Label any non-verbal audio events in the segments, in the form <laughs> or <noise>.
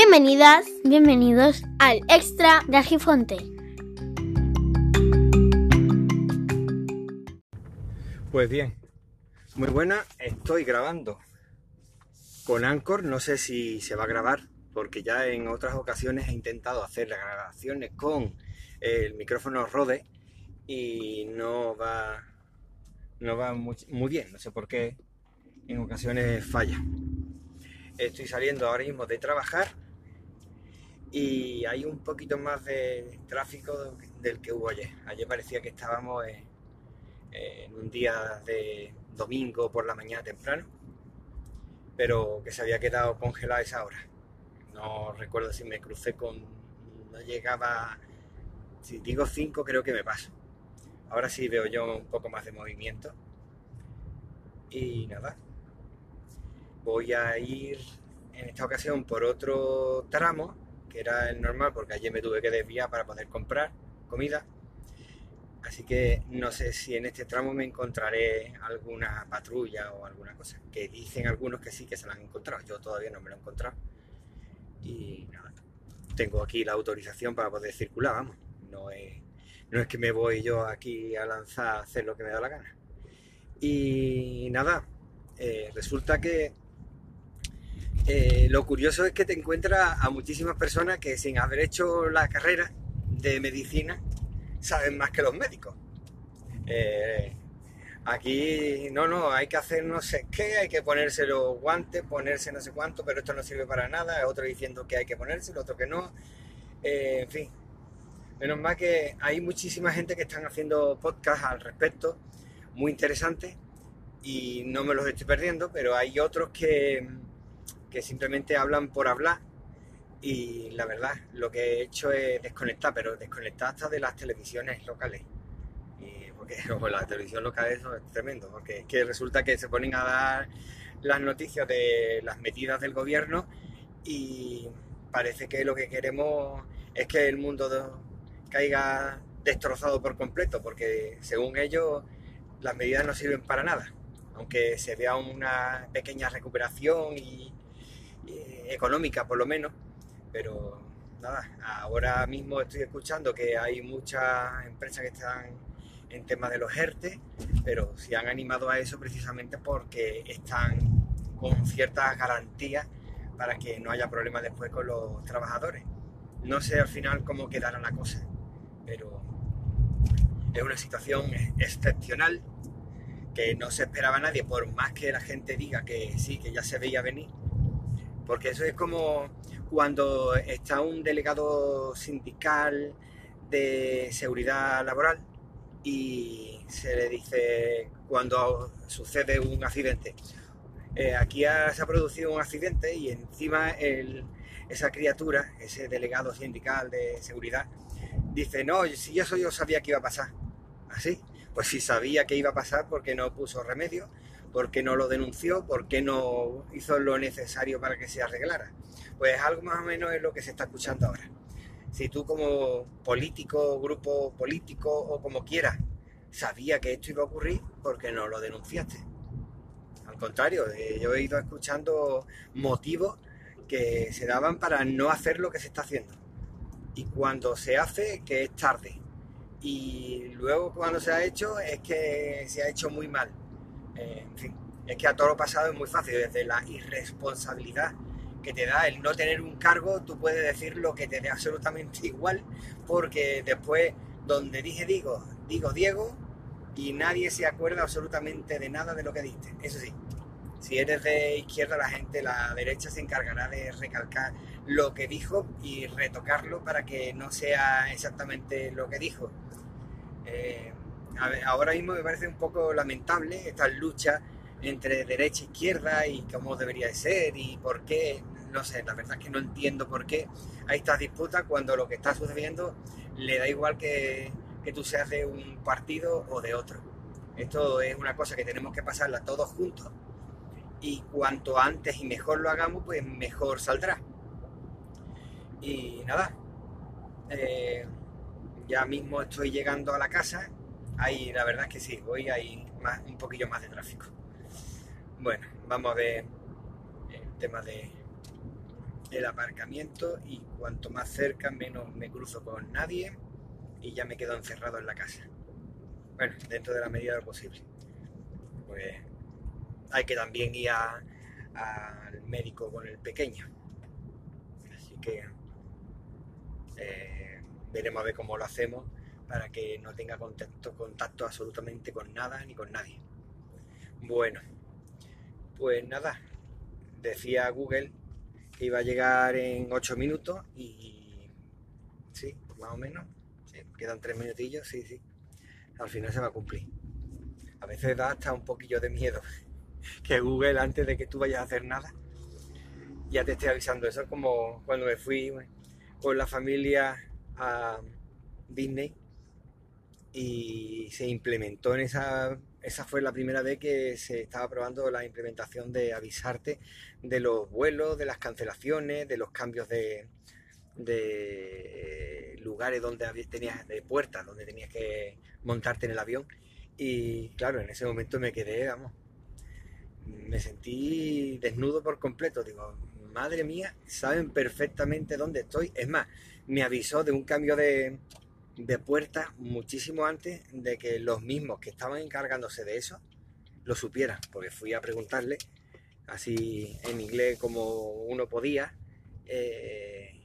Bienvenidas, bienvenidos al extra de Argifonte. Pues bien, muy buena, estoy grabando con Anchor, no sé si se va a grabar, porque ya en otras ocasiones he intentado hacer las grabaciones con el micrófono Rode y no va, no va muy, muy bien, no sé por qué en ocasiones falla. Estoy saliendo ahora mismo de trabajar y hay un poquito más de tráfico del que hubo ayer. Ayer parecía que estábamos en, un día de domingo por la mañana temprano, pero que se había quedado congelada esa hora. No recuerdo si me crucé con... no llegaba... Si digo 5 creo que me paso. Ahora sí veo yo un poco más de movimiento. Y nada, voy a ir en esta ocasión por otro tramo, que era el normal, porque ayer me tuve que desviar para poder comprar comida. Así que no sé si en este tramo me encontraré alguna patrulla o alguna cosa. Que dicen algunos que sí, que se la han encontrado. Yo todavía no me lo he encontrado. Y nada, tengo aquí la autorización para poder circular, vamos. No es, no es que me voy yo aquí a lanzar a hacer lo que me da la gana. Y nada, eh, resulta que eh, lo curioso es que te encuentras a muchísimas personas que sin haber hecho la carrera de medicina saben más que los médicos. Eh, aquí, no, no, hay que hacer no sé qué, hay que ponerse los guantes, ponerse no sé cuánto, pero esto no sirve para nada. Otro diciendo que hay que ponerse, otro que no. Eh, en fin, menos mal que hay muchísima gente que están haciendo podcasts al respecto, muy interesantes, y no me los estoy perdiendo, pero hay otros que que simplemente hablan por hablar y la verdad lo que he hecho es desconectar, pero desconectar hasta de las televisiones locales. Porque <laughs> la televisión local es tremendo, porque es que resulta que se ponen a dar las noticias de las medidas del gobierno y parece que lo que queremos es que el mundo caiga destrozado por completo, porque según ellos las medidas no sirven para nada, aunque se vea una pequeña recuperación y, económica por lo menos, pero nada, ahora mismo estoy escuchando que hay muchas empresas que están en tema de los ERTE, pero se han animado a eso precisamente porque están con ciertas garantías para que no haya problemas después con los trabajadores. No sé al final cómo quedará la cosa, pero es una situación excepcional que no se esperaba nadie, por más que la gente diga que sí, que ya se veía venir, porque eso es como cuando está un delegado sindical de seguridad laboral y se le dice cuando sucede un accidente. Eh, aquí se ha producido un accidente y encima esa criatura, ese delegado sindical de seguridad, dice, no, si eso yo sabía que iba a pasar. ¿Así? Pues si sabía que iba a pasar porque no puso remedio, ¿Por qué no lo denunció? ¿Por qué no hizo lo necesario para que se arreglara? Pues algo más o menos es lo que se está escuchando ahora. Si tú como político, grupo político o como quieras, sabía que esto iba a ocurrir, ¿por qué no lo denunciaste? Al contrario, eh, yo he ido escuchando motivos que se daban para no hacer lo que se está haciendo. Y cuando se hace, que es tarde. Y luego cuando se ha hecho, es que se ha hecho muy mal eh, en fin, es que a todo lo pasado es muy fácil, desde la irresponsabilidad que te da el no tener un cargo, tú puedes decir lo que te dé absolutamente <laughs> igual, porque después, donde dije digo, digo Diego, y nadie se acuerda absolutamente de nada de lo que diste. Eso sí, si eres de izquierda, la gente, la derecha se encargará de recalcar lo que dijo y retocarlo para que no sea exactamente lo que dijo. Eh, ahora mismo me parece un poco lamentable esta lucha entre derecha e izquierda y cómo debería de ser y por qué, no sé, la verdad es que no entiendo por qué hay estas disputas cuando lo que está sucediendo le da igual que, que tú seas de un partido o de otro. Esto es una cosa que tenemos que pasarla todos juntos y cuanto antes y mejor lo hagamos, pues mejor saldrá. Y nada, eh, ya mismo estoy llegando a la casa Ahí, la verdad es que sí, hoy hay más, un poquillo más de tráfico. Bueno, vamos a ver el tema de, el aparcamiento y cuanto más cerca menos me cruzo con nadie y ya me quedo encerrado en la casa. Bueno, dentro de la medida de lo posible. Pues hay que también ir al médico con el pequeño. Así que eh, veremos a ver cómo lo hacemos para que no tenga contacto, absolutamente con nada ni con nadie. Bueno, pues nada, decía Google que iba a llegar en 8 minutos y sí, más o menos, quedan 3 minutillos, sí, sí, al final se va a cumplir. A veces da hasta un poquillo de miedo <laughs> que Google antes de que tú vayas a hacer nada ya te esté avisando. Eso es como cuando me fui con la familia a Disney y se implementó en esa, esa fue la primera vez que se estaba probando la implementación de avisarte de los vuelos, de las cancelaciones, de los cambios de, de lugares donde tenías, de puertas donde tenías que montarte en el avión. Y claro, en ese momento me quedé, vamos, me sentí desnudo por completo. Digo, madre mía, saben perfectamente dónde estoy. Es más, me avisó de un cambio de, de puerta muchísimo antes de que los mismos que estaban encargándose de eso lo supieran, porque fui a preguntarle así en inglés como uno podía, eh,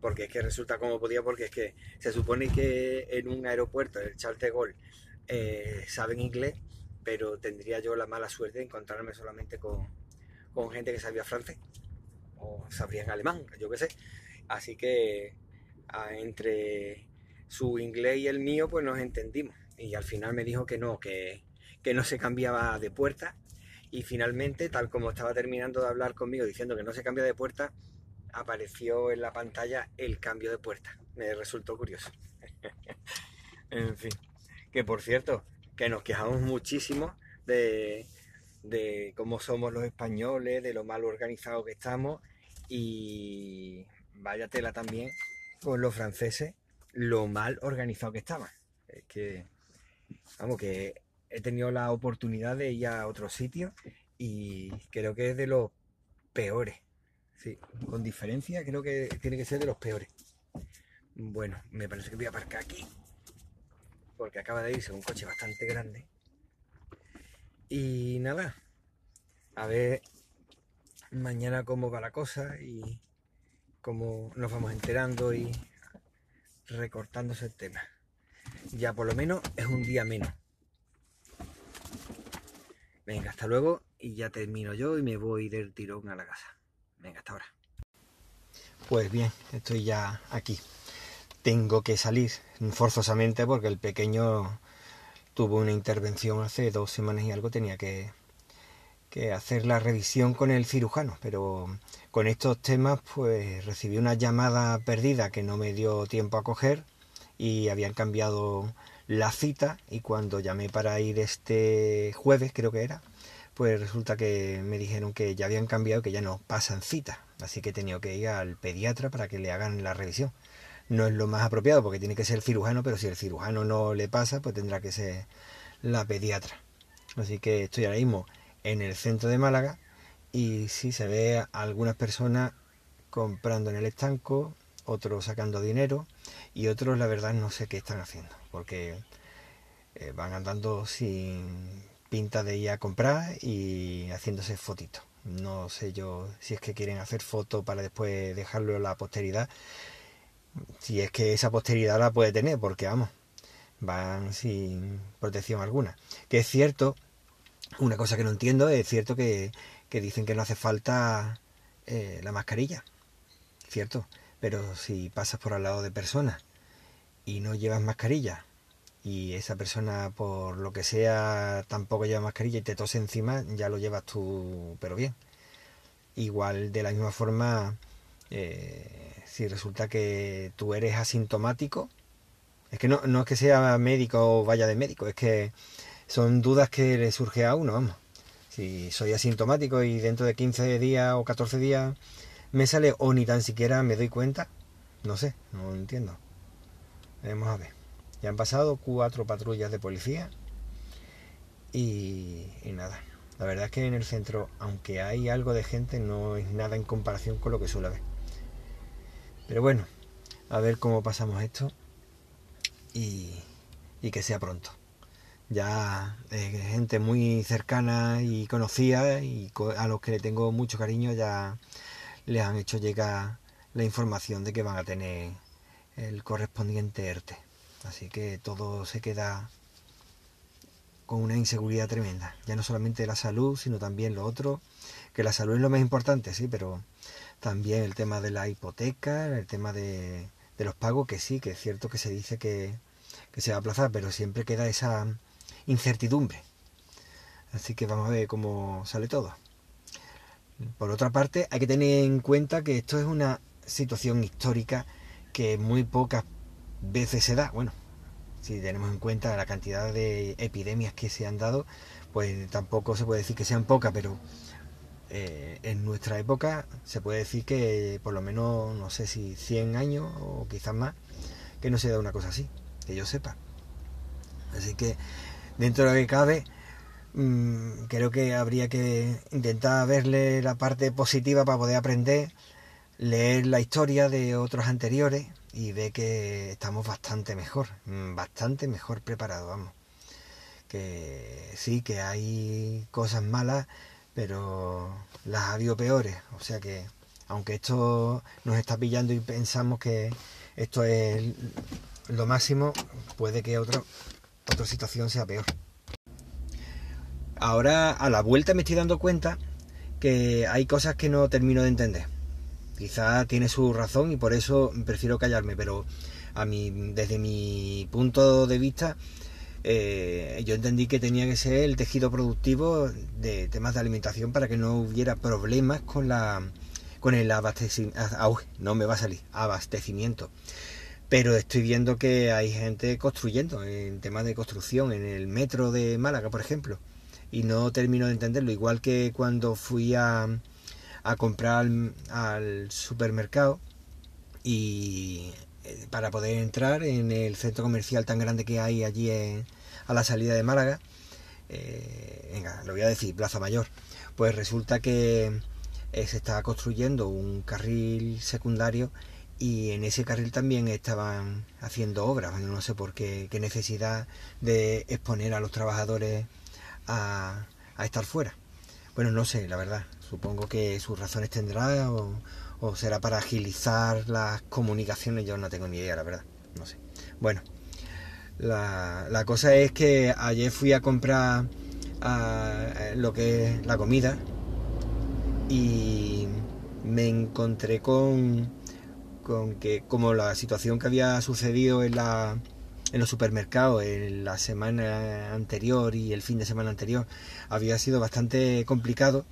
porque es que resulta como podía, porque es que se supone que en un aeropuerto, el Charles de Gaulle, eh, saben inglés, pero tendría yo la mala suerte de encontrarme solamente con, con gente que sabía francés o sabrían alemán, yo qué sé. Así que entre su inglés y el mío, pues nos entendimos. Y al final me dijo que no, que, que no se cambiaba de puerta. Y finalmente, tal como estaba terminando de hablar conmigo diciendo que no se cambia de puerta, apareció en la pantalla el cambio de puerta. Me resultó curioso. <laughs> en fin. Que por cierto, que nos quejamos muchísimo de, de cómo somos los españoles, de lo mal organizados que estamos y vaya tela también con los franceses, lo mal organizado que estaban. Es que, vamos, que he tenido la oportunidad de ir a otros sitios y creo que es de los peores. Sí, con diferencia creo que tiene que ser de los peores. Bueno, me parece que voy a aparcar aquí porque acaba de irse un coche bastante grande. Y nada, a ver mañana cómo va la cosa y cómo nos vamos enterando y recortándose el tema. Ya por lo menos es un día menos. Venga, hasta luego y ya termino yo y me voy del tirón a la casa. Venga, hasta ahora. Pues bien, estoy ya aquí. Tengo que salir forzosamente porque el pequeño tuvo una intervención hace dos semanas y algo, tenía que que hacer la revisión con el cirujano, pero con estos temas pues recibí una llamada perdida que no me dio tiempo a coger y habían cambiado la cita y cuando llamé para ir este jueves creo que era, pues resulta que me dijeron que ya habían cambiado, que ya no pasan cita, así que he tenido que ir al pediatra para que le hagan la revisión. No es lo más apropiado porque tiene que ser el cirujano, pero si el cirujano no le pasa, pues tendrá que ser la pediatra. Así que estoy ahora mismo en el centro de Málaga y sí se ve a algunas personas comprando en el estanco, otros sacando dinero y otros la verdad no sé qué están haciendo porque eh, van andando sin pinta de ir a comprar y haciéndose fotitos. No sé yo si es que quieren hacer fotos para después dejarlo a la posteridad. Si es que esa posteridad la puede tener, porque vamos, van sin protección alguna. Que es cierto una cosa que no entiendo es cierto que, dicen que no hace falta eh, la mascarilla, cierto, pero si pasas por al lado de personas y no llevas mascarilla y esa persona por lo que sea tampoco lleva mascarilla y te tose encima, ya lo llevas tú, pero bien. Igual de la misma forma, eh, si resulta que tú eres asintomático, es que no, no es que sea médico o vaya de médico, es que son dudas que le surge a uno, vamos. Si soy asintomático y dentro de 15 días o 14 días me sale o ni tan siquiera me doy cuenta, no sé, no entiendo. Vamos a ver. Ya han pasado cuatro patrullas de policía y, y nada. La verdad es que en el centro, aunque hay algo de gente, no es nada en comparación con lo que suele haber. Pero bueno, a ver cómo pasamos esto y, y que sea pronto. Ya eh, gente muy cercana y conocida y a los que le tengo mucho cariño ya les han hecho llegar la información de que van a tener el correspondiente ERTE. Así que todo se queda con una inseguridad tremenda. Ya no solamente la salud, sino también lo otro, que la salud es lo más importante, sí, pero también el tema de la hipoteca, el tema de, los pagos, que sí, que es cierto que se dice que, que se va a aplazar, pero siempre queda esa incertidumbre. Así que vamos a ver cómo sale todo. Por otra parte, hay que tener en cuenta que esto es una situación histórica que muy pocas veces se da. Bueno, si tenemos en cuenta la cantidad de epidemias que se han dado, pues tampoco se puede decir que sean pocas, pero eh, en nuestra época se puede decir que por lo menos, no sé si 100 años o quizás más, que no se da una cosa así, que yo sepa. Así que dentro de lo que cabe, mm, creo que habría que intentar verle la parte positiva para poder aprender, leer la historia de otros anteriores y ver que estamos bastante mejor, mm, bastante mejor preparados, vamos. Que sí, que hay cosas malas, pero las ha habido peores. O sea que, aunque esto nos está pillando y pensamos que esto es lo máximo, puede que otra, otra situación sea peor. Ahora, a la vuelta me estoy dando cuenta que hay cosas que no termino de entender. Quizá tiene su razón y por eso prefiero callarme, pero a mí, desde mi punto de vista, eh, yo entendí que tenía que ser el tejido productivo de temas de alimentación para que no hubiera problemas con la con el abastecimiento. No me va a salir, abastecimiento. Pero estoy viendo que hay gente construyendo en temas de construcción, en el metro de Málaga, por ejemplo, y no termino de entenderlo. Igual que cuando fui a, comprar al supermercado y eh, para poder entrar en el centro comercial tan grande que hay allí a la salida de Málaga. Eh, venga, lo voy a decir, Plaza Mayor. Pues resulta que eh, se estaba construyendo un carril secundario y en ese carril también estaban haciendo obras. no sé por qué, qué necesidad de exponer a los trabajadores a, estar fuera. Bueno, no sé, la verdad. Supongo que sus razones tendrá o, o será para agilizar las comunicaciones, yo no tengo ni idea, la verdad, no sé. Bueno, la, la cosa es que ayer fui a comprar lo que es la comida y me encontré con, con que como la situación que había sucedido en la en los supermercados en la semana anterior y el fin de semana anterior había sido bastante complicado,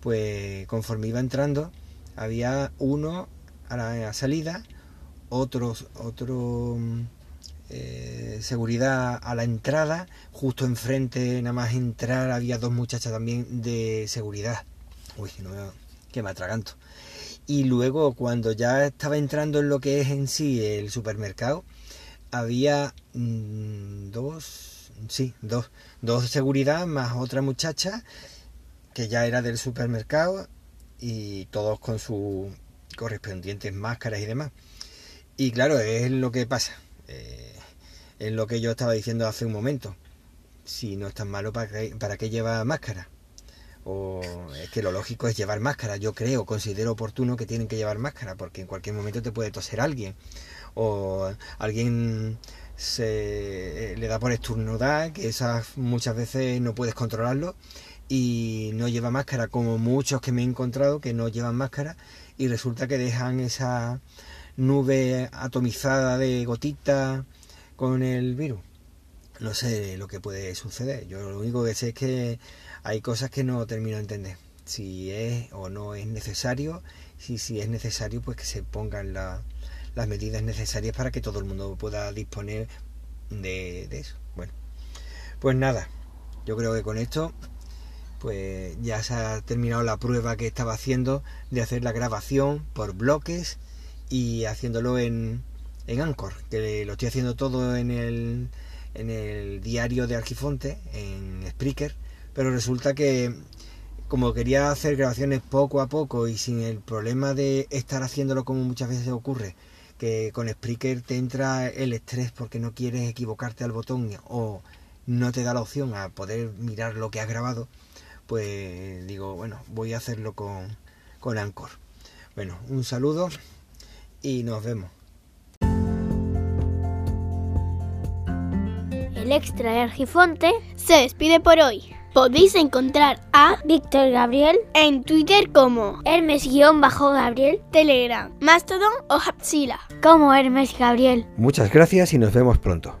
pues conforme iba entrando había uno a la salida, otros, otro eh, seguridad a la entrada, justo enfrente, nada más entrar, había dos muchachas también de seguridad. Uy, no que me atraganto. Y luego, cuando ya estaba entrando en lo que es en sí el supermercado, había mm, dos, sí, dos, dos seguridad más otra muchacha que ya era del supermercado y todos con sus correspondientes máscaras y demás. Y claro, es lo que pasa. Eh, es lo que yo estaba diciendo hace un momento. Si no es tan malo, ¿para qué, ¿para qué lleva máscara? O es que lo lógico es llevar máscara. Yo creo, considero oportuno que tienen que llevar máscara, porque en cualquier momento te puede toser alguien. O alguien se le da por estornudar, que esas muchas veces no puedes controlarlo y no lleva máscara, como muchos que me he encontrado que no llevan máscara y resulta que dejan esa nube atomizada de gotita con el virus. No sé lo que puede suceder. Yo lo único que sé es que hay cosas que no termino de entender. Si es o no es necesario, si, si es necesario, pues que se pongan las medidas necesarias para que todo el mundo pueda disponer de, de eso. Bueno, pues nada, yo creo que con esto pues ya se ha terminado la prueba que estaba haciendo de hacer la grabación por bloques y haciéndolo en, en Anchor, que lo estoy haciendo todo en el, en el diario de Argifonte, en Spreaker, pero resulta que como quería hacer grabaciones poco a poco y sin el problema de estar haciéndolo como muchas veces ocurre, que con Spreaker te entra el estrés porque no quieres equivocarte al botón o no te da la opción a poder mirar lo que has grabado, pues digo, bueno, voy a hacerlo con, con Anchor. Bueno, un saludo y nos vemos. El extra de Argifonte se despide por hoy. Podéis encontrar a Víctor Gabriel en Twitter como Hermes-Gabriel, Telegram, Mastodon o Hapsila. como Hermes Gabriel. Muchas gracias y nos vemos pronto.